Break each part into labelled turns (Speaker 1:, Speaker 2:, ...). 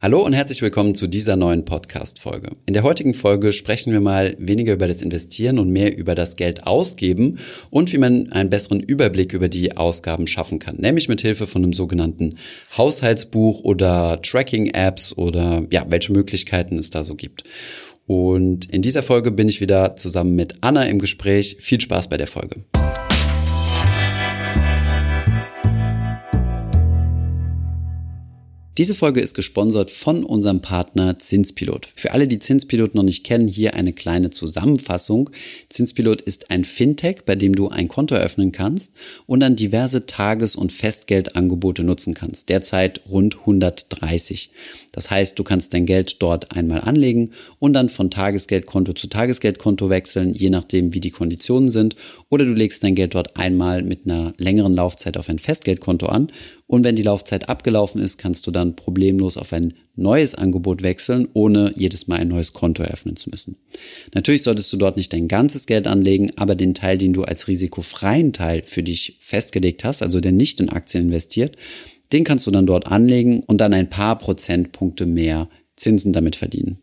Speaker 1: Hallo und herzlich willkommen zu dieser neuen Podcast-Folge. In der heutigen Folge sprechen wir mal weniger über das Investieren und mehr über das Geld ausgeben und wie man einen besseren Überblick über die Ausgaben schaffen kann, nämlich mit Hilfe von einem sogenannten Haushaltsbuch oder Tracking-Apps oder ja, welche Möglichkeiten es da so gibt. Und in dieser Folge bin ich wieder zusammen mit Anna im Gespräch. Viel Spaß bei der Folge. Diese Folge ist gesponsert von unserem Partner Zinspilot. Für alle, die Zinspilot noch nicht kennen, hier eine kleine Zusammenfassung. Zinspilot ist ein Fintech, bei dem du ein Konto eröffnen kannst und dann diverse Tages- und Festgeldangebote nutzen kannst. Derzeit rund 130. Das heißt, du kannst dein Geld dort einmal anlegen und dann von Tagesgeldkonto zu Tagesgeldkonto wechseln, je nachdem, wie die Konditionen sind. Oder du legst dein Geld dort einmal mit einer längeren Laufzeit auf ein Festgeldkonto an. Und wenn die Laufzeit abgelaufen ist, kannst du dann problemlos auf ein neues Angebot wechseln, ohne jedes Mal ein neues Konto eröffnen zu müssen. Natürlich solltest du dort nicht dein ganzes Geld anlegen, aber den Teil, den du als risikofreien Teil für dich festgelegt hast, also der nicht in Aktien investiert, den kannst du dann dort anlegen und dann ein paar Prozentpunkte mehr Zinsen damit verdienen.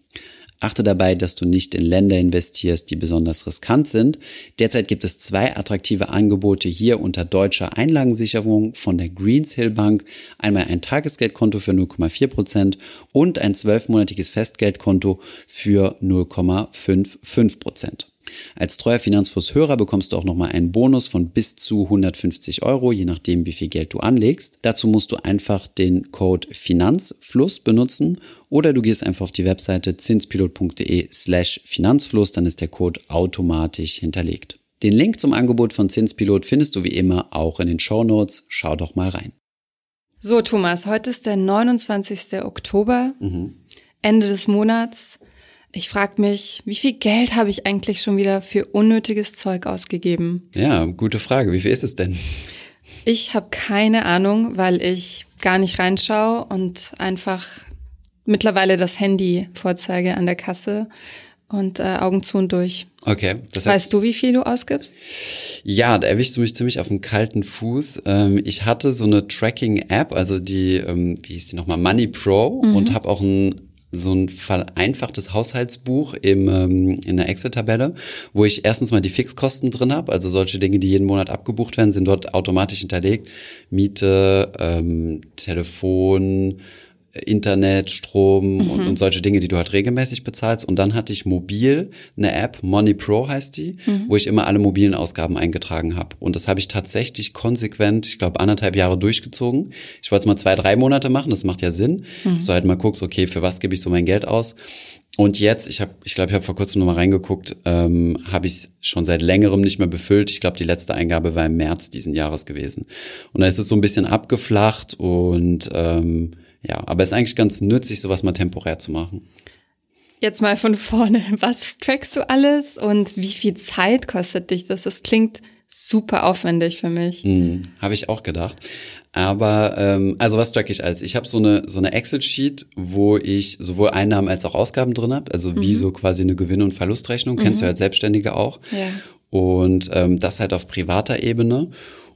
Speaker 1: Achte dabei, dass du nicht in Länder investierst, die besonders riskant sind. Derzeit gibt es zwei attraktive Angebote hier unter deutscher Einlagensicherung von der Greenshill Bank. Einmal ein Tagesgeldkonto für 0,4 Prozent und ein zwölfmonatiges Festgeldkonto für 0,55%. Prozent. Als treuer Finanzfluss-Hörer bekommst du auch nochmal einen Bonus von bis zu 150 Euro, je nachdem, wie viel Geld du anlegst. Dazu musst du einfach den Code Finanzfluss benutzen oder du gehst einfach auf die Webseite zinspilot.de slash Finanzfluss, dann ist der Code automatisch hinterlegt. Den Link zum Angebot von Zinspilot findest du wie immer auch in den Show Notes. Schau doch mal rein.
Speaker 2: So, Thomas, heute ist der 29. Oktober, mhm. Ende des Monats. Ich frage mich, wie viel Geld habe ich eigentlich schon wieder für unnötiges Zeug ausgegeben?
Speaker 1: Ja, gute Frage. Wie viel ist es denn?
Speaker 2: Ich habe keine Ahnung, weil ich gar nicht reinschaue und einfach mittlerweile das Handy vorzeige an der Kasse und äh, Augen zu und durch.
Speaker 1: Okay.
Speaker 2: Das heißt, weißt du, wie viel du ausgibst?
Speaker 1: Ja, da erwischst du mich ziemlich auf dem kalten Fuß. Ähm, ich hatte so eine Tracking-App, also die, ähm, wie hieß die nochmal, Money Pro mhm. und habe auch ein so ein vereinfachtes Haushaltsbuch im, ähm, in der Excel-Tabelle, wo ich erstens mal die Fixkosten drin habe, also solche Dinge, die jeden Monat abgebucht werden, sind dort automatisch hinterlegt. Miete, ähm, Telefon, Internet, Strom mhm. und, und, solche Dinge, die du halt regelmäßig bezahlst. Und dann hatte ich mobil eine App, Money Pro heißt die, mhm. wo ich immer alle mobilen Ausgaben eingetragen habe. Und das habe ich tatsächlich konsequent, ich glaube, anderthalb Jahre durchgezogen. Ich wollte es mal zwei, drei Monate machen, das macht ja Sinn, mhm. dass du halt mal guckst, okay, für was gebe ich so mein Geld aus? Und jetzt, ich habe, ich glaube, ich habe vor kurzem nochmal reingeguckt, ähm, habe ich schon seit längerem nicht mehr befüllt. Ich glaube, die letzte Eingabe war im März diesen Jahres gewesen. Und da ist es so ein bisschen abgeflacht und ähm, ja, aber es ist eigentlich ganz nützlich, sowas mal temporär zu machen.
Speaker 2: Jetzt mal von vorne. Was trackst du alles und wie viel Zeit kostet dich das? Das klingt super aufwendig für mich.
Speaker 1: Mhm, habe ich auch gedacht. Aber ähm, also was track ich alles? Ich habe so eine so eine Excel-Sheet, wo ich sowohl Einnahmen als auch Ausgaben drin habe. Also mhm. wie so quasi eine Gewinn- und Verlustrechnung. Mhm. Kennst du mhm. als Selbstständige auch. Ja. Und ähm, das halt auf privater Ebene.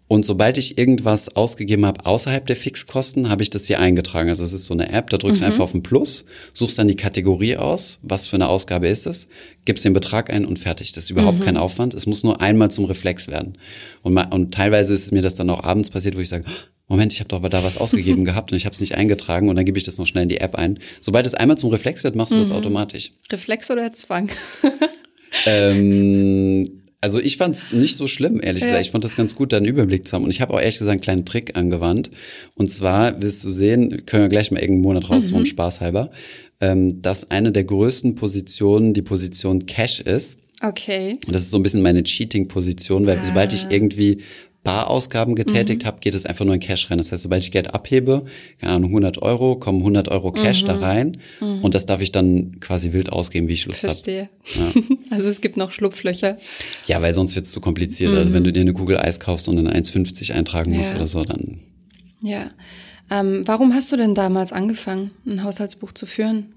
Speaker 1: Und sobald ich irgendwas ausgegeben habe außerhalb der Fixkosten, habe ich das hier eingetragen. Also es ist so eine App, da drückst du mhm. einfach auf ein Plus, suchst dann die Kategorie aus, was für eine Ausgabe ist es, gibst den Betrag ein und fertig. Das ist überhaupt mhm. kein Aufwand. Es muss nur einmal zum Reflex werden. Und, und teilweise ist mir das dann auch abends passiert, wo ich sage, Moment, ich habe doch aber da was ausgegeben gehabt und ich habe es nicht eingetragen und dann gebe ich das noch schnell in die App ein. Sobald es einmal zum Reflex wird, machst du mhm. das automatisch.
Speaker 2: Reflex oder Zwang?
Speaker 1: ähm, also ich fand es nicht so schlimm, ehrlich ja. gesagt. Ich fand das ganz gut, da einen Überblick zu haben. Und ich habe auch ehrlich gesagt einen kleinen Trick angewandt. Und zwar wirst du sehen, können wir gleich mal irgendeinen Monat rausholen, mhm. spaßhalber, ähm, dass eine der größten Positionen die Position Cash ist.
Speaker 2: Okay.
Speaker 1: Und das ist so ein bisschen meine Cheating-Position, weil ah. sobald ich irgendwie Barausgaben getätigt mhm. habe, geht es einfach nur in Cash rein. Das heißt, sobald ich Geld abhebe, keine Ahnung, 100 Euro, kommen 100 Euro Cash mhm. da rein mhm. und das darf ich dann quasi wild ausgeben, wie ich Lust habe.
Speaker 2: Verstehe. Ja. also es gibt noch Schlupflöcher.
Speaker 1: Ja, weil sonst wird es zu kompliziert. Also wenn du dir eine Kugel Eis kaufst und dann 1,50 eintragen musst ja. oder so, dann...
Speaker 2: Ja. Ähm, warum hast du denn damals angefangen, ein Haushaltsbuch zu führen?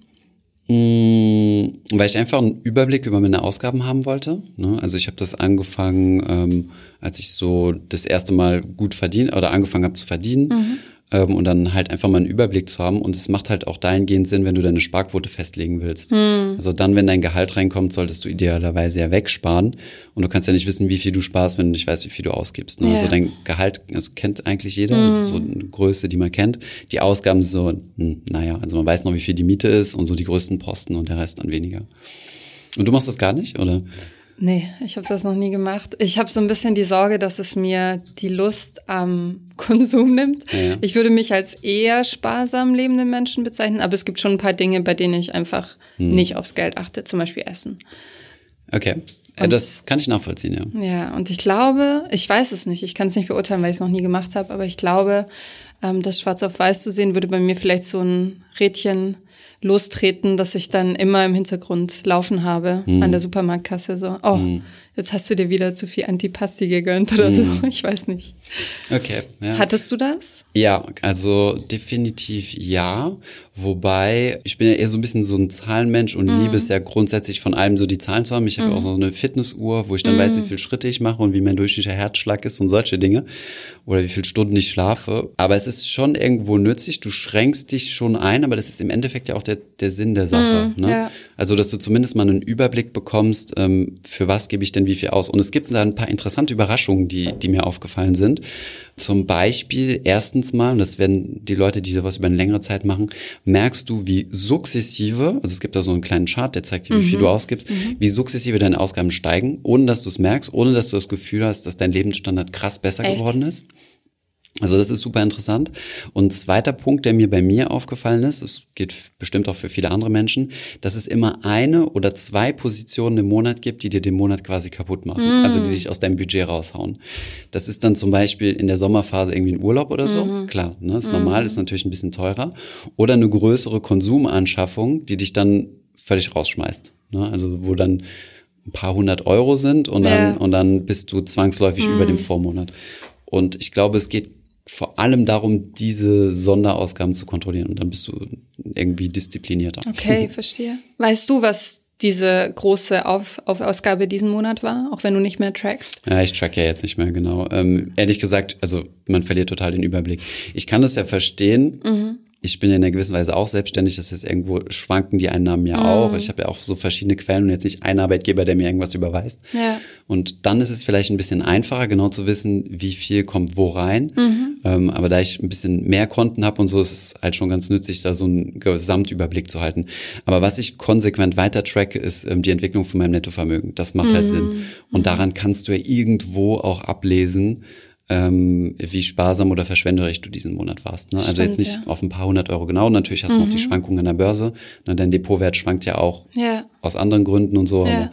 Speaker 1: Mm, weil ich einfach einen Überblick über meine Ausgaben haben wollte. Ne? Also ich habe das angefangen, ähm, als ich so das erste Mal gut verdient oder angefangen habe zu verdienen. Mhm. Ähm, und dann halt einfach mal einen Überblick zu haben. Und es macht halt auch dahingehend Sinn, wenn du deine Sparquote festlegen willst. Hm. Also dann, wenn dein Gehalt reinkommt, solltest du idealerweise ja wegsparen. Und du kannst ja nicht wissen, wie viel du sparst, wenn du nicht weißt, wie viel du ausgibst. Ne? Also ja. Also dein Gehalt also kennt eigentlich jeder, hm. das ist so eine Größe, die man kennt. Die Ausgaben so, hm, naja, also man weiß noch, wie viel die Miete ist und so die größten Posten und der Rest dann weniger. Und du machst das gar nicht, oder?
Speaker 2: Nee, ich habe das noch nie gemacht. Ich habe so ein bisschen die Sorge, dass es mir die Lust am Konsum nimmt. Ja. Ich würde mich als eher sparsam lebenden Menschen bezeichnen, aber es gibt schon ein paar Dinge, bei denen ich einfach hm. nicht aufs Geld achte, zum Beispiel Essen.
Speaker 1: Okay. Ja, das kann ich nachvollziehen, ja.
Speaker 2: Ja, und ich glaube, ich weiß es nicht, ich kann es nicht beurteilen, weil ich es noch nie gemacht habe, aber ich glaube, ähm, das Schwarz auf Weiß zu sehen, würde bei mir vielleicht so ein Rädchen lostreten, dass ich dann immer im Hintergrund laufen habe mhm. an der Supermarktkasse. So, oh, mhm. Jetzt hast du dir wieder zu viel Antipasti gegönnt oder mhm. so. Ich weiß nicht.
Speaker 1: Okay.
Speaker 2: Ja. Hattest du das?
Speaker 1: Ja, also definitiv ja. Wobei, ich bin ja eher so ein bisschen so ein Zahlenmensch und mhm. liebe es ja grundsätzlich von allem so die Zahlen zu haben. Ich habe mhm. auch so eine Fitnessuhr, wo ich dann mhm. weiß, wie viele Schritte ich mache und wie mein durchschnittlicher Herzschlag ist und solche Dinge. Oder wie viele Stunden ich schlafe. Aber es ist schon irgendwo nützlich. Du schränkst dich schon ein, aber das ist im Endeffekt ja auch der, der Sinn der Sache. Mhm, ne? Ja. Also, dass du zumindest mal einen Überblick bekommst, ähm, für was gebe ich denn wie viel aus. Und es gibt da ein paar interessante Überraschungen, die, die mir aufgefallen sind. Zum Beispiel erstens mal, und das werden die Leute, die sowas über eine längere Zeit machen, merkst du, wie sukzessive, also es gibt da so einen kleinen Chart, der zeigt dir, wie viel mhm. du ausgibst, mhm. wie sukzessive deine Ausgaben steigen, ohne dass du es merkst, ohne dass du das Gefühl hast, dass dein Lebensstandard krass besser Echt? geworden ist. Also das ist super interessant. Und zweiter Punkt, der mir bei mir aufgefallen ist, es geht bestimmt auch für viele andere Menschen, dass es immer eine oder zwei Positionen im Monat gibt, die dir den Monat quasi kaputt machen. Mm. Also die dich aus deinem Budget raushauen. Das ist dann zum Beispiel in der Sommerphase irgendwie ein Urlaub oder so. Mm. Klar, ne, ist mm. normal, ist natürlich ein bisschen teurer. Oder eine größere Konsumanschaffung, die dich dann völlig rausschmeißt. Ne? Also wo dann ein paar hundert Euro sind und dann, ja. und dann bist du zwangsläufig über dem mm. Vormonat. Und ich glaube, es geht vor allem darum, diese Sonderausgaben zu kontrollieren und dann bist du irgendwie disziplinierter.
Speaker 2: Okay, verstehe. Weißt du, was diese große Auf, Auf Ausgabe diesen Monat war, auch wenn du nicht mehr trackst?
Speaker 1: Ja, ich track ja jetzt nicht mehr genau. Ähm, ehrlich gesagt, also man verliert total den Überblick. Ich kann das ja verstehen. Mhm ich bin ja in einer gewissen Weise auch selbstständig, das ist irgendwo schwanken die Einnahmen ja mhm. auch. Ich habe ja auch so verschiedene Quellen und jetzt nicht einen Arbeitgeber, der mir irgendwas überweist. Ja. Und dann ist es vielleicht ein bisschen einfacher, genau zu wissen, wie viel kommt wo rein. Mhm. Ähm, aber da ich ein bisschen mehr Konten habe und so, ist es halt schon ganz nützlich, da so einen Gesamtüberblick zu halten. Aber was ich konsequent weiter tracke, ist ähm, die Entwicklung von meinem Nettovermögen. Das macht halt mhm. halt Sinn. Und mhm. daran kannst du ja irgendwo auch ablesen, ähm, wie sparsam oder verschwenderisch du diesen Monat warst. Ne? Also Stimmt, jetzt nicht ja. auf ein paar hundert Euro genau. Natürlich hast du mhm. noch die mhm. Schwankungen an der Börse. Ne? Dein Depotwert schwankt ja auch ja. aus anderen Gründen und so. Ja.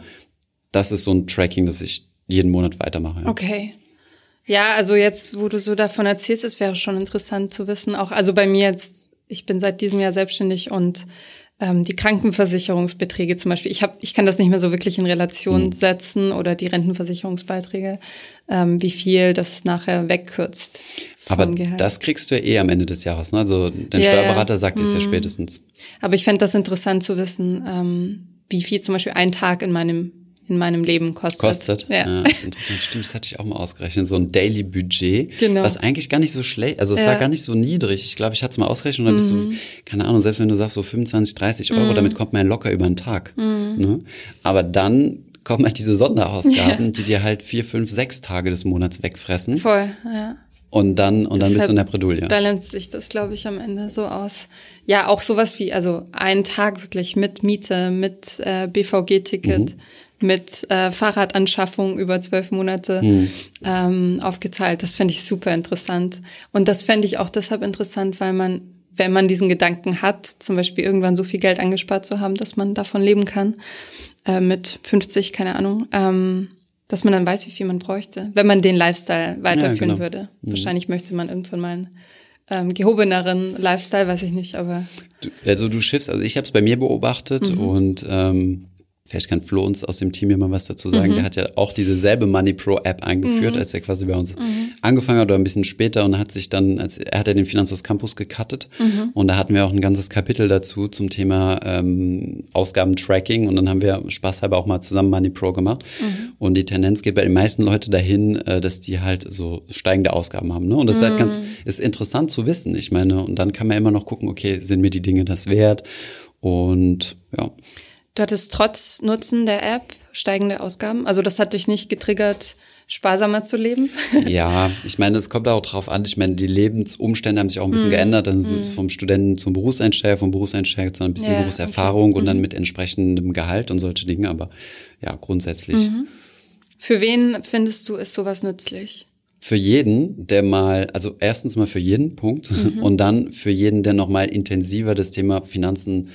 Speaker 1: Das ist so ein Tracking, das ich jeden Monat weitermache.
Speaker 2: Okay. Ja, also jetzt, wo du so davon erzählst, es wäre schon interessant zu wissen. Auch, also bei mir jetzt, ich bin seit diesem Jahr selbstständig und ähm, die Krankenversicherungsbeträge zum Beispiel. Ich, hab, ich kann das nicht mehr so wirklich in Relation mhm. setzen oder die Rentenversicherungsbeiträge, ähm, wie viel das nachher wegkürzt.
Speaker 1: Aber Gehalt. das kriegst du ja eh am Ende des Jahres. Ne? Also dein yeah, Steuerberater sagt dir es ja mhm. spätestens.
Speaker 2: Aber ich fände das interessant zu wissen, ähm, wie viel zum Beispiel ein Tag in meinem in meinem Leben kostet.
Speaker 1: Kostet? Ja. ja das ist interessant. Stimmt, das hatte ich auch mal ausgerechnet. So ein Daily Budget. Genau. Was eigentlich gar nicht so schlecht, also es ja. war gar nicht so niedrig. Ich glaube, ich hatte es mal ausgerechnet und dann mhm. bist du, keine Ahnung, selbst wenn du sagst so 25, 30 Euro, mhm. damit kommt man locker über einen Tag. Mhm. Ne? Aber dann kommen halt diese Sonderausgaben, ja. die dir halt vier, fünf, sechs Tage des Monats wegfressen.
Speaker 2: Voll, ja.
Speaker 1: Und dann, und dann bist du in der Bredouille.
Speaker 2: Balance sich das, glaube ich, am Ende so aus. Ja, auch sowas wie, also einen Tag wirklich mit Miete, mit äh, BVG-Ticket, mhm mit äh, Fahrradanschaffung über zwölf Monate hm. ähm, aufgeteilt. Das fände ich super interessant. Und das fände ich auch deshalb interessant, weil man, wenn man diesen Gedanken hat, zum Beispiel irgendwann so viel Geld angespart zu haben, dass man davon leben kann, äh, mit 50, keine Ahnung, ähm, dass man dann weiß, wie viel man bräuchte, wenn man den Lifestyle weiterführen ja, genau. würde. Mhm. Wahrscheinlich möchte man irgendwann mal einen ähm, gehobeneren Lifestyle, weiß ich nicht, aber.
Speaker 1: Du, also du schiffst, also ich habe es bei mir beobachtet mhm. und ähm, Vielleicht kann Flo uns aus dem Team hier mal was dazu sagen. Mhm. Der hat ja auch diese selbe Money Pro App eingeführt, mhm. als er quasi bei uns mhm. angefangen hat oder ein bisschen später und hat sich dann, als er hat ja den Finanzhaus Campus gecuttet mhm. und da hatten wir auch ein ganzes Kapitel dazu zum Thema ähm, Ausgabentracking und dann haben wir spaßhalber auch mal zusammen Money Pro gemacht mhm. und die Tendenz geht bei den meisten Leuten dahin, äh, dass die halt so steigende Ausgaben haben. Ne? Und das ist halt ganz, mhm. ist interessant zu wissen. Ich meine, und dann kann man immer noch gucken, okay, sind mir die Dinge das wert? Und ja.
Speaker 2: Du hattest trotz Nutzen der App steigende Ausgaben? Also das hat dich nicht getriggert, sparsamer zu leben?
Speaker 1: ja, ich meine, es kommt auch drauf an. Ich meine, die Lebensumstände haben sich auch ein bisschen mm. geändert. Dann mm. vom Studenten zum Berufseinsteiger, vom Berufseinsteiger zu ein bisschen ja, Berufserfahrung okay. und dann mhm. mit entsprechendem Gehalt und solche Dinge. Aber ja, grundsätzlich. Mhm.
Speaker 2: Für wen findest du, ist sowas nützlich?
Speaker 1: Für jeden, der mal, also erstens mal für jeden Punkt mhm. und dann für jeden, der noch mal intensiver das Thema Finanzen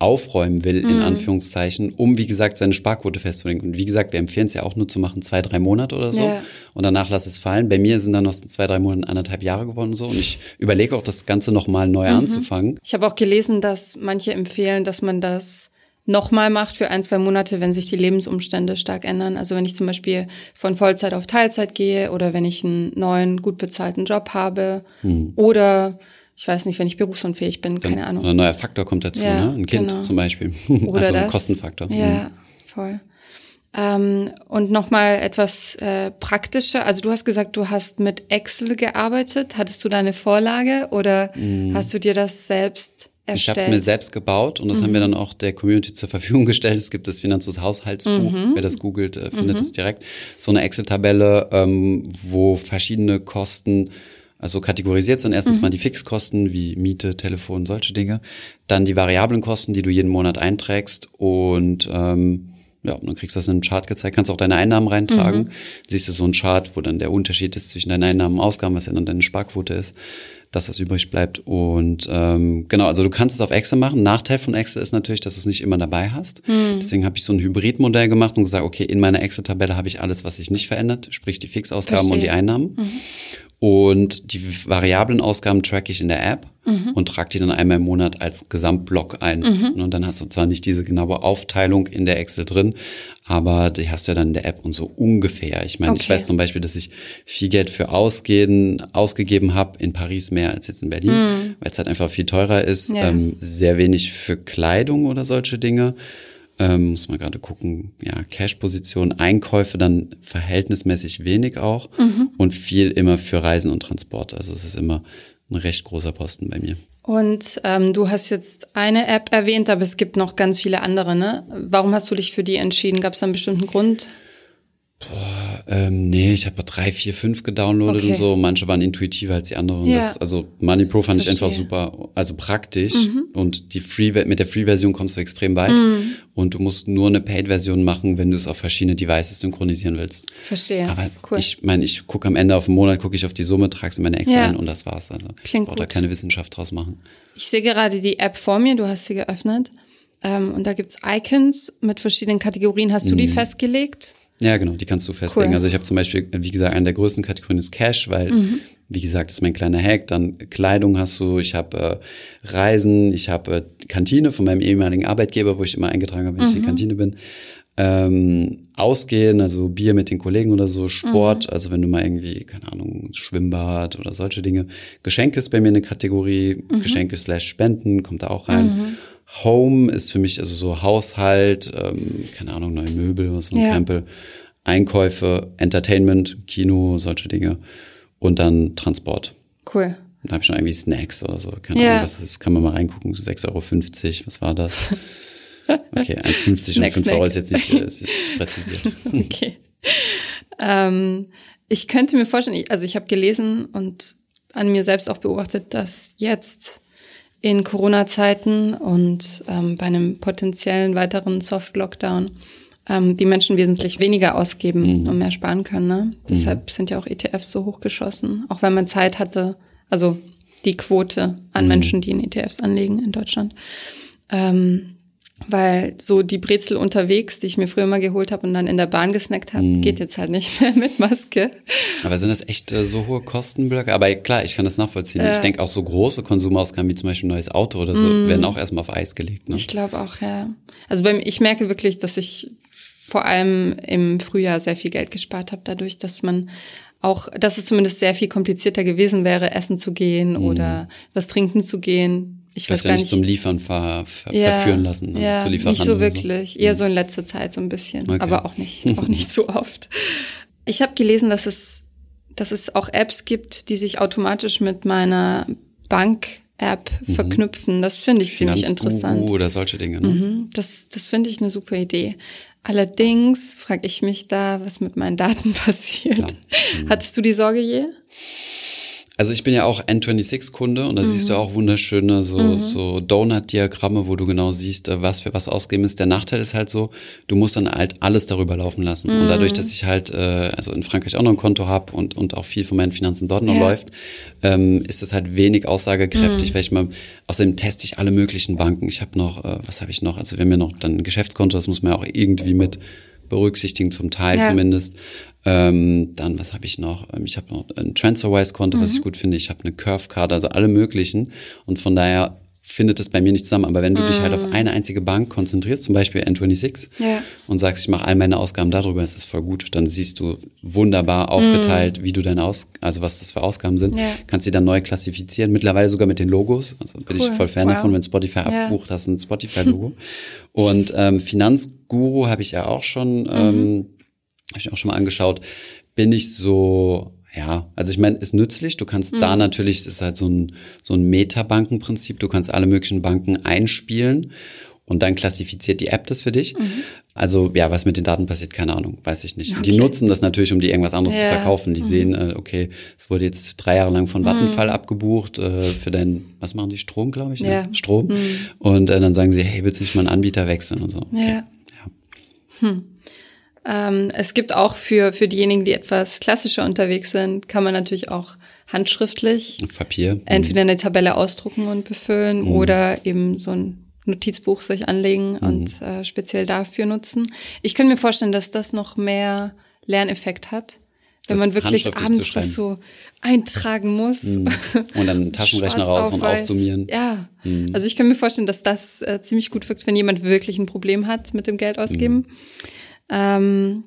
Speaker 1: aufräumen will, in mhm. Anführungszeichen, um, wie gesagt, seine Sparquote festzulegen. Und wie gesagt, wir empfehlen es ja auch nur zu machen, zwei, drei Monate oder so. Ja. Und danach lass es fallen. Bei mir sind dann aus zwei, drei Monaten anderthalb Jahre geworden und so. Und ich überlege auch, das Ganze nochmal neu mhm. anzufangen.
Speaker 2: Ich habe auch gelesen, dass manche empfehlen, dass man das nochmal macht für ein, zwei Monate, wenn sich die Lebensumstände stark ändern. Also wenn ich zum Beispiel von Vollzeit auf Teilzeit gehe oder wenn ich einen neuen, gut bezahlten Job habe mhm. oder ich weiß nicht, wenn ich berufsunfähig bin, keine Ahnung.
Speaker 1: Ein neuer Faktor kommt dazu, ja, ne? Ein Kind genau. zum Beispiel.
Speaker 2: Oder also
Speaker 1: ein das. Kostenfaktor.
Speaker 2: Ja, mhm. voll. Ähm, und nochmal etwas äh, praktischer. Also du hast gesagt, du hast mit Excel gearbeitet. Hattest du da eine Vorlage oder mhm. hast du dir das selbst erstellt?
Speaker 1: Ich habe es mir selbst gebaut und das mhm. haben wir dann auch der Community zur Verfügung gestellt. Es gibt das Finanzus Haushaltsbuch. Mhm. Wer das googelt, äh, findet es mhm. direkt. So eine Excel-Tabelle, ähm, wo verschiedene Kosten also kategorisiert sind erstens mhm. mal die Fixkosten wie Miete, Telefon, solche Dinge. Dann die variablen Kosten, die du jeden Monat einträgst und ähm, ja, dann kriegst du das in einem Chart gezeigt, kannst auch deine Einnahmen reintragen. Mhm. Siehst du so einen Chart, wo dann der Unterschied ist zwischen deinen Einnahmen und Ausgaben, was ja dann deine Sparquote ist, das, was übrig bleibt. Und ähm, genau, also du kannst es auf Excel machen. Nachteil von Excel ist natürlich, dass du es nicht immer dabei hast. Mhm. Deswegen habe ich so ein Hybridmodell gemacht und gesagt, okay, in meiner Excel-Tabelle habe ich alles, was sich nicht verändert, sprich die Fixausgaben Verstehe. und die Einnahmen. Mhm. Und die variablen Ausgaben track ich in der App mhm. und trage die dann einmal im Monat als Gesamtblock ein. Mhm. Und dann hast du zwar nicht diese genaue Aufteilung in der Excel drin, aber die hast du ja dann in der App und so ungefähr. Ich meine, okay. ich weiß zum Beispiel, dass ich viel Geld für Ausgehen ausgegeben habe in Paris mehr als jetzt in Berlin, mhm. weil es halt einfach viel teurer ist. Ja. Ähm, sehr wenig für Kleidung oder solche Dinge. Ähm, muss man gerade gucken, ja, Cash-Position, Einkäufe dann verhältnismäßig wenig auch mhm. und viel immer für Reisen und Transport. Also es ist immer ein recht großer Posten bei mir.
Speaker 2: Und ähm, du hast jetzt eine App erwähnt, aber es gibt noch ganz viele andere, ne? Warum hast du dich für die entschieden? Gab es da einen bestimmten Grund?
Speaker 1: Boah, ähm, nee, ich habe drei, vier, fünf gedownloadet okay. und so. Manche waren intuitiver als die anderen. Ja. Das, also Money Pro fand Verstehe. ich einfach super, also praktisch. Mhm. Und die Free mit der Free-Version kommst du extrem weit. Mhm. Und du musst nur eine Paid-Version machen, wenn du es auf verschiedene Devices synchronisieren willst.
Speaker 2: Verstehe.
Speaker 1: Aber cool. ich meine, ich gucke am Ende auf den Monat, gucke ich auf die Summe, trage in meine Excel ja. ein und das war's. Also
Speaker 2: Klingt
Speaker 1: ich brauche da keine Wissenschaft draus machen.
Speaker 2: Ich sehe gerade die App vor mir, du hast sie geöffnet. Ähm, und da gibt's Icons mit verschiedenen Kategorien. Hast du die mhm. festgelegt?
Speaker 1: Ja, genau, die kannst du festlegen. Cool. Also ich habe zum Beispiel, wie gesagt, eine der größten Kategorien ist Cash, weil, mhm. wie gesagt, das ist mein kleiner Hack. Dann Kleidung hast du, ich habe äh, Reisen, ich habe äh, Kantine von meinem ehemaligen Arbeitgeber, wo ich immer eingetragen habe, wenn mhm. ich in die mhm. Kantine bin. Ähm, ausgehen, also Bier mit den Kollegen oder so, Sport, mhm. also wenn du mal irgendwie, keine Ahnung, Schwimmbad oder solche Dinge. Geschenke ist bei mir eine Kategorie, mhm. Geschenke slash Spenden, kommt da auch rein. Home ist für mich also so Haushalt, ähm, keine Ahnung, neue Möbel oder so ein ja. Krempel, Einkäufe, Entertainment, Kino, solche Dinge und dann Transport.
Speaker 2: Cool.
Speaker 1: Da habe ich noch irgendwie Snacks oder so. Keine ja. Ahnung, was ist, kann man mal reingucken. 6,50 Euro, was war das? Okay, 1,50 und 5 Euro ist jetzt nicht, ist jetzt nicht präzisiert.
Speaker 2: okay. Ähm, ich könnte mir vorstellen, also ich habe gelesen und an mir selbst auch beobachtet, dass jetzt in Corona-Zeiten und ähm, bei einem potenziellen weiteren Soft-Lockdown ähm, die Menschen wesentlich weniger ausgeben mhm. und mehr sparen können. Ne? Mhm. Deshalb sind ja auch ETFs so hochgeschossen, auch wenn man Zeit hatte, also die Quote an mhm. Menschen, die in ETFs anlegen in Deutschland. Ähm, weil so die Brezel unterwegs, die ich mir früher mal geholt habe und dann in der Bahn gesnackt habe, mm. geht jetzt halt nicht mehr mit Maske.
Speaker 1: Aber sind das echt äh, so hohe Kostenblöcke? Aber klar, ich kann das nachvollziehen. Äh, ich denke auch so große Konsumausgaben wie zum Beispiel ein neues Auto oder so mm. werden auch erstmal auf Eis gelegt. Ne?
Speaker 2: Ich glaube auch, ja. Also beim, ich merke wirklich, dass ich vor allem im Frühjahr sehr viel Geld gespart habe, dadurch, dass man auch, dass es zumindest sehr viel komplizierter gewesen wäre, essen zu gehen mm. oder was trinken zu gehen ich weiß gar
Speaker 1: nicht,
Speaker 2: nicht
Speaker 1: zum Liefern ver, ver, ja, verführen lassen.
Speaker 2: Also ja, nicht so wirklich. So. Eher so in letzter Zeit so ein bisschen, okay. aber auch nicht, auch nicht so oft. Ich habe gelesen, dass es, dass es auch Apps gibt, die sich automatisch mit meiner Bank-App mhm. verknüpfen. Das finde ich ziemlich interessant.
Speaker 1: Oder solche Dinge. Ne?
Speaker 2: Mhm, das das finde ich eine super Idee. Allerdings frage ich mich da, was mit meinen Daten passiert. Mhm. Hattest du die Sorge je?
Speaker 1: Also ich bin ja auch N26-Kunde und da mhm. siehst du mhm. auch wunderschöne so, mhm. so Donut-Diagramme, wo du genau siehst, äh, was für was ausgegeben ist. Der Nachteil ist halt so, du musst dann halt alles darüber laufen lassen. Mhm. Und dadurch, dass ich halt, äh, also in Frankreich auch noch ein Konto habe und, und auch viel von meinen Finanzen dort noch ja. läuft, ähm, ist das halt wenig aussagekräftig, mhm. weil ich mal, außerdem teste ich alle möglichen Banken. Ich habe noch, äh, was habe ich noch? Also wir haben ja noch dann ein Geschäftskonto, das muss man ja auch irgendwie mit berücksichtigen, zum Teil ja. zumindest. Ähm, dann, was habe ich noch? Ähm, ich habe noch ein TransferWise-Konto, mhm. was ich mhm. gut finde. Ich habe eine Curve-Card, also alle möglichen. Und von daher findet das bei mir nicht zusammen. Aber wenn du mm. dich halt auf mhm. eine einzige Bank konzentrierst, zum Beispiel N26, ja. und sagst, ich mache all meine Ausgaben darüber, ist das voll gut, dann siehst du wunderbar aufgeteilt, mm. wie du deine Aus, also was das für Ausgaben sind, ja. kannst sie dann neu klassifizieren, mittlerweile sogar mit den Logos. Also bin cool. ich voll Fan wow. davon, wenn Spotify ja. abbucht, hast du ein Spotify-Logo. und ähm, Finanzguru habe ich ja auch schon, ähm, mhm. habe ich auch schon mal angeschaut, bin ich so ja, also ich meine, ist nützlich. Du kannst mhm. da natürlich, das ist halt so ein, so ein Metabankenprinzip, du kannst alle möglichen Banken einspielen und dann klassifiziert die App das für dich. Mhm. Also ja, was mit den Daten passiert, keine Ahnung, weiß ich nicht. Okay. Die nutzen das natürlich, um dir irgendwas anderes ja. zu verkaufen. Die mhm. sehen, äh, okay, es wurde jetzt drei Jahre lang von Vattenfall mhm. abgebucht äh, für dein, was machen die, Strom, glaube ich? Ne? Ja. Strom. Mhm. Und äh, dann sagen sie, hey, willst du nicht mal einen Anbieter wechseln und so. Okay. Ja. ja.
Speaker 2: Hm. Ähm, es gibt auch für, für diejenigen, die etwas klassischer unterwegs sind, kann man natürlich auch handschriftlich
Speaker 1: Papier. Mhm.
Speaker 2: entweder eine Tabelle ausdrucken und befüllen mhm. oder eben so ein Notizbuch sich anlegen mhm. und äh, speziell dafür nutzen. Ich könnte mir vorstellen, dass das noch mehr Lerneffekt hat, wenn das man wirklich abends das so eintragen muss. Mhm.
Speaker 1: Und dann einen Taschenrechner raus und aufsummieren.
Speaker 2: Ja, mhm. also ich kann mir vorstellen, dass das äh, ziemlich gut wirkt, wenn jemand wirklich ein Problem hat mit dem Geld ausgeben. Mhm. Ähm,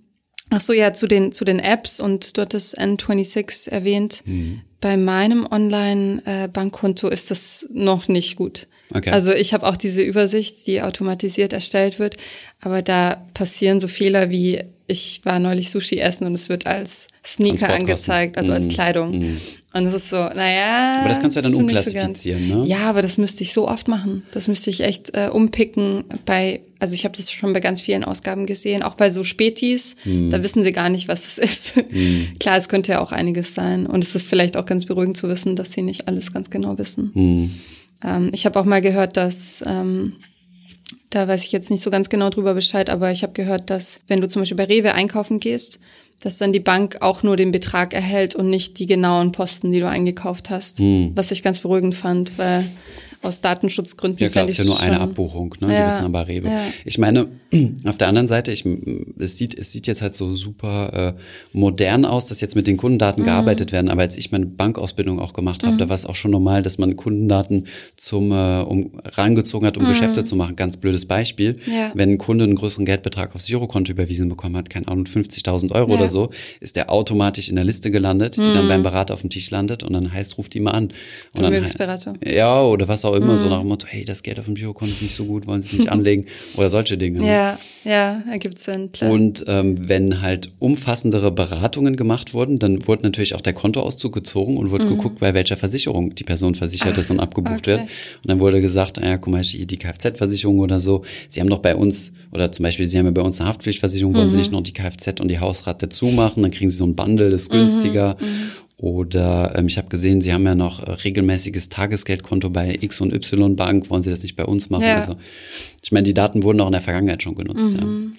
Speaker 2: ach so, ja, zu den, zu den Apps und dort das N26 erwähnt. Mhm. Bei meinem Online-Bankkonto ist das noch nicht gut. Okay. Also ich habe auch diese Übersicht, die automatisiert erstellt wird, aber da passieren so Fehler wie ich war neulich Sushi essen und es wird als Sneaker angezeigt, also als mhm. Kleidung. Mm. Und es ist so, naja.
Speaker 1: Aber das kannst du ja dann umklassifizieren, so ne?
Speaker 2: Ja, aber das müsste ich so oft machen. Das müsste ich echt äh, umpicken bei, also ich habe das schon bei ganz vielen Ausgaben gesehen, auch bei so Spätis, mm. da wissen sie gar nicht, was das ist. Mhm. Klar, es könnte ja auch einiges sein. Und es ist vielleicht auch ganz beruhigend zu wissen, dass sie nicht alles ganz genau wissen. Mhm. Ähm, ich habe auch mal gehört, dass ähm, da weiß ich jetzt nicht so ganz genau drüber Bescheid, aber ich habe gehört, dass wenn du zum Beispiel bei Rewe einkaufen gehst, dass dann die Bank auch nur den Betrag erhält und nicht die genauen Posten, die du eingekauft hast. Hm. Was ich ganz beruhigend fand, weil aus Datenschutzgründen.
Speaker 1: Ja klar, ist ja nur eine Abbuchung, ne? Ja, die wissen aber Rewe. Ja. Ich meine, auf der anderen Seite, ich, es sieht, es sieht jetzt halt so super äh, modern aus, dass jetzt mit den Kundendaten mhm. gearbeitet werden. Aber als ich meine Bankausbildung auch gemacht habe, mhm. da war es auch schon normal, dass man Kundendaten zum äh, um rangezogen hat, um mhm. Geschäfte zu machen. Ganz blödes Beispiel. Ja. Wenn ein Kunde einen größeren Geldbetrag aufs Girokonto überwiesen bekommen hat, keine Ahnung, 50.000 Euro oder so, ist der automatisch in der Liste gelandet, die dann mhm. beim Berater auf dem Tisch landet und dann heißt, ruft die mal an. Und
Speaker 2: Vermögensberater.
Speaker 1: Dann, ja, oder was auch auch immer, mhm. so nach dem Motto, hey, das Geld auf dem Girokonto ist nicht so gut, wollen Sie es nicht anlegen oder solche Dinge.
Speaker 2: Ne? Ja, ja, ergibt Sinn.
Speaker 1: Klar. Und ähm, wenn halt umfassendere Beratungen gemacht wurden, dann wurde natürlich auch der Kontoauszug gezogen und wurde mhm. geguckt, bei welcher Versicherung die Person versichert Ach, ist und abgebucht okay. wird. Und dann wurde gesagt, ja, guck mal, die Kfz-Versicherung oder so, Sie haben doch bei uns, oder zum Beispiel, Sie haben ja bei uns eine Haftpflichtversicherung, wollen Sie mhm. nicht noch die Kfz und die Hausrat dazu machen, dann kriegen Sie so ein Bundle, das ist günstiger. Oder ähm, ich habe gesehen, Sie haben ja noch äh, regelmäßiges Tagesgeldkonto bei X und Y Bank. Wollen Sie das nicht bei uns machen? Ja. Also ich meine, die Daten wurden auch in der Vergangenheit schon genutzt. Mhm.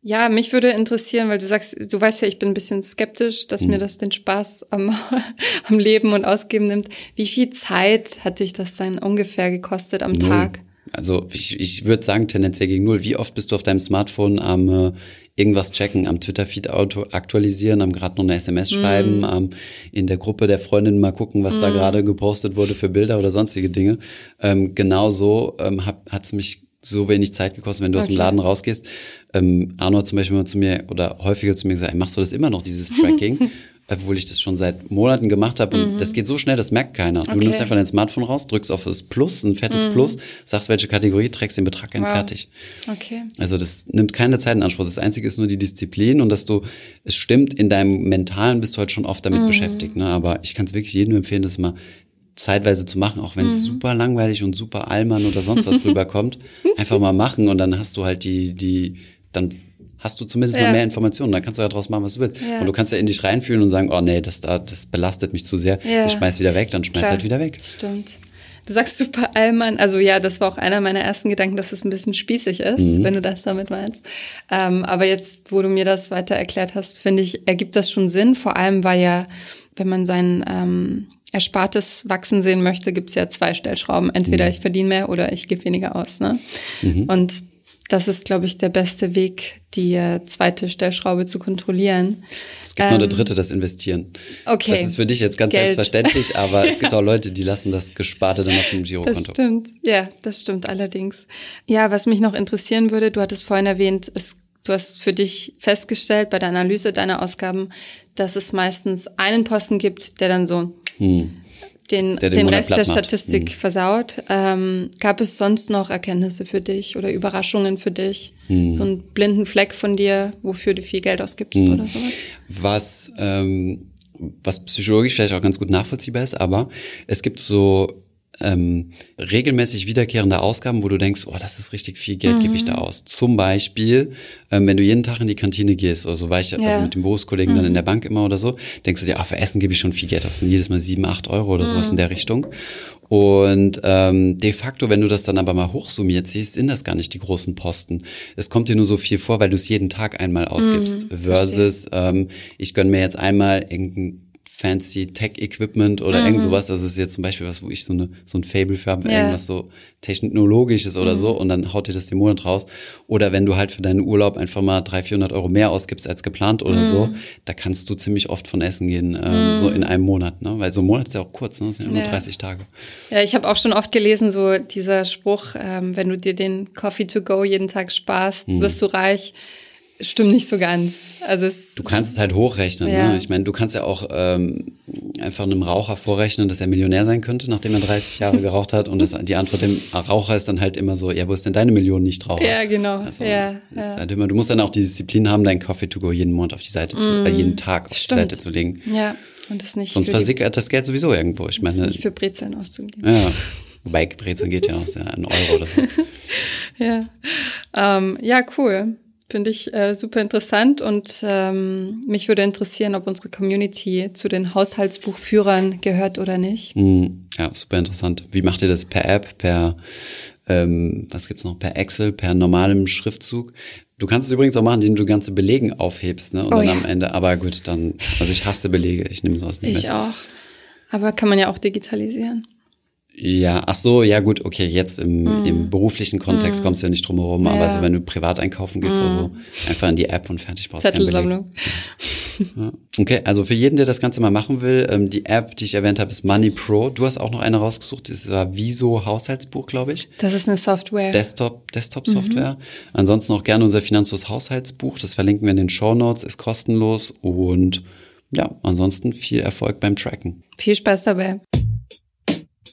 Speaker 2: Ja. ja. mich würde interessieren, weil du sagst, du weißt ja, ich bin ein bisschen skeptisch, dass mhm. mir das den Spaß am, am Leben und Ausgeben nimmt. Wie viel Zeit hat dich das dann ungefähr gekostet am Null. Tag?
Speaker 1: Also ich, ich würde sagen tendenziell gegen null. Wie oft bist du auf deinem Smartphone am äh, irgendwas checken, am Twitter-Feed aktualisieren, am gerade noch eine SMS mhm. schreiben, mm. am in der Gruppe der Freundin mal gucken, was mm. da mhm. gerade gepostet wurde für Bilder oder sonstige Dinge. Ähm, genau so ähm, hat es mich so wenig Zeit gekostet, wenn du okay. aus dem Laden rausgehst. Ähm, Arno hat zum Beispiel mal zu mir oder häufiger zu mir gesagt, machst du das immer noch, dieses Tracking? obwohl ich das schon seit Monaten gemacht habe. Und mhm. das geht so schnell, das merkt keiner. Okay. Du nimmst einfach dein Smartphone raus, drückst auf das Plus, ein fettes mhm. Plus, sagst, welche Kategorie, trägst den Betrag ein, wow. fertig.
Speaker 2: Okay.
Speaker 1: Also das nimmt keine Zeit in Anspruch. Das Einzige ist nur die Disziplin und dass du, es stimmt, in deinem Mentalen bist du halt schon oft damit mhm. beschäftigt. Ne? Aber ich kann es wirklich jedem empfehlen, das mal zeitweise zu machen, auch wenn es mhm. super langweilig und super allmann oder sonst was rüberkommt. Einfach mal machen und dann hast du halt die, die, dann hast du zumindest ja. mal mehr Informationen. Dann kannst du ja draus machen, was du willst. Ja. Und du kannst ja in dich reinfühlen und sagen, oh nee, das, das belastet mich zu sehr. Ja. Ich schmeiß wieder weg, dann schmeiß Klar. halt wieder weg.
Speaker 2: Stimmt. Du sagst super Allmann. Also ja, das war auch einer meiner ersten Gedanken, dass es ein bisschen spießig ist, mhm. wenn du das damit meinst. Ähm, aber jetzt, wo du mir das weiter erklärt hast, finde ich, ergibt das schon Sinn. Vor allem, weil ja, wenn man sein ähm, Erspartes wachsen sehen möchte, gibt's ja zwei Stellschrauben. Entweder ich verdiene mehr oder ich gebe weniger aus. Ne? Mhm. Und das ist, glaube ich, der beste Weg, die äh, zweite Stellschraube zu kontrollieren.
Speaker 1: Es gibt ähm, noch eine dritte, das Investieren. Okay. Das ist für dich jetzt ganz Geld. selbstverständlich, aber es gibt auch Leute, die lassen das Gesparte dann auf dem Girokonto.
Speaker 2: Das stimmt, ja, das stimmt allerdings. Ja, was mich noch interessieren würde, du hattest vorhin erwähnt, es, du hast für dich festgestellt bei der Analyse deiner Ausgaben, dass es meistens einen Posten gibt, der dann so hm den, den, den Rest der Statistik mhm. versaut. Ähm, gab es sonst noch Erkenntnisse für dich oder Überraschungen für dich? Mhm. So einen blinden Fleck von dir, wofür du viel Geld ausgibst mhm. oder sowas?
Speaker 1: Was, ähm, was psychologisch vielleicht auch ganz gut nachvollziehbar ist, aber es gibt so ähm, regelmäßig wiederkehrende Ausgaben, wo du denkst, oh, das ist richtig viel Geld, mhm. gebe ich da aus. Zum Beispiel, ähm, wenn du jeden Tag in die Kantine gehst oder so, war ich ja. also mit den Berufskollegen mhm. dann in der Bank immer oder so, denkst du dir, ah, für Essen gebe ich schon viel Geld, das sind jedes Mal sieben, acht Euro oder sowas in der Richtung. Und ähm, de facto, wenn du das dann aber mal hochsummiert siehst, sind das gar nicht die großen Posten. Es kommt dir nur so viel vor, weil du es jeden Tag einmal ausgibst. Mhm, versus, ähm, ich gönn mir jetzt einmal irgendein fancy Tech-Equipment oder mhm. irgend sowas. Das ist jetzt zum Beispiel was, wo ich so, eine, so ein Fable für habe, ja. irgendwas so technologisches oder mhm. so und dann haut dir das den Monat raus. Oder wenn du halt für deinen Urlaub einfach mal 300, 400 Euro mehr ausgibst als geplant oder mhm. so, da kannst du ziemlich oft von essen gehen, ähm, so mhm. in einem Monat. Ne? Weil so ein Monat ist ja auch kurz, ne? das sind ja nur ja. 30 Tage.
Speaker 2: Ja, ich habe auch schon oft gelesen, so dieser Spruch, ähm, wenn du dir den Coffee to go jeden Tag sparst, mhm. wirst du reich stimmt nicht so ganz. Also es
Speaker 1: du kannst es halt hochrechnen. Ne? Ja. Ne? Ich meine, du kannst ja auch ähm, einfach einem Raucher vorrechnen, dass er Millionär sein könnte, nachdem er 30 Jahre geraucht hat. Und das, die Antwort dem Raucher ist dann halt immer so, ja, wo ist denn deine Million nicht Raucher?
Speaker 2: Ja, genau. Also, ja, ja.
Speaker 1: Halt immer, du musst dann auch die Disziplin haben, deinen Coffee to go jeden Monat auf die Seite zu, mm, äh, jeden Tag auf stimmt. die Seite zu legen.
Speaker 2: Ja, und das nicht.
Speaker 1: Sonst versickert das Geld sowieso irgendwo. Ich meine,
Speaker 2: nicht für Brezeln auszugeben.
Speaker 1: Ja. Wobei Brezeln geht ja aus, ja, ein Euro oder so.
Speaker 2: ja. Ähm, ja, cool. Finde ich äh, super interessant und ähm, mich würde interessieren, ob unsere Community zu den Haushaltsbuchführern gehört oder nicht.
Speaker 1: Mm, ja, super interessant. Wie macht ihr das per App, per ähm, was gibt's noch, per Excel, per normalem Schriftzug? Du kannst es übrigens auch machen, indem du ganze Belegen aufhebst, ne? Und oh, dann ja. am Ende, aber gut, dann, also ich hasse Belege, ich nehme sowas nicht
Speaker 2: Ich mit. auch. Aber kann man ja auch digitalisieren.
Speaker 1: Ja, ach so, ja gut, okay, jetzt im, mm. im beruflichen Kontext mm. kommst du ja nicht drum herum, ja. aber so wenn du privat einkaufen gehst mm. oder so, einfach in die App und fertig brauchst
Speaker 2: Zettelsammlung.
Speaker 1: Ja. Okay, also für jeden, der das Ganze mal machen will, ähm, die App, die ich erwähnt habe, ist Money Pro. Du hast auch noch eine rausgesucht, das war Viso Haushaltsbuch, glaube ich.
Speaker 2: Das ist eine Software.
Speaker 1: Desktop, Desktop-Software. Mhm. Ansonsten auch gerne unser Finanzlos Haushaltsbuch, das verlinken wir in den Show Notes, ist kostenlos und ja, ansonsten viel Erfolg beim Tracken.
Speaker 2: Viel Spaß dabei.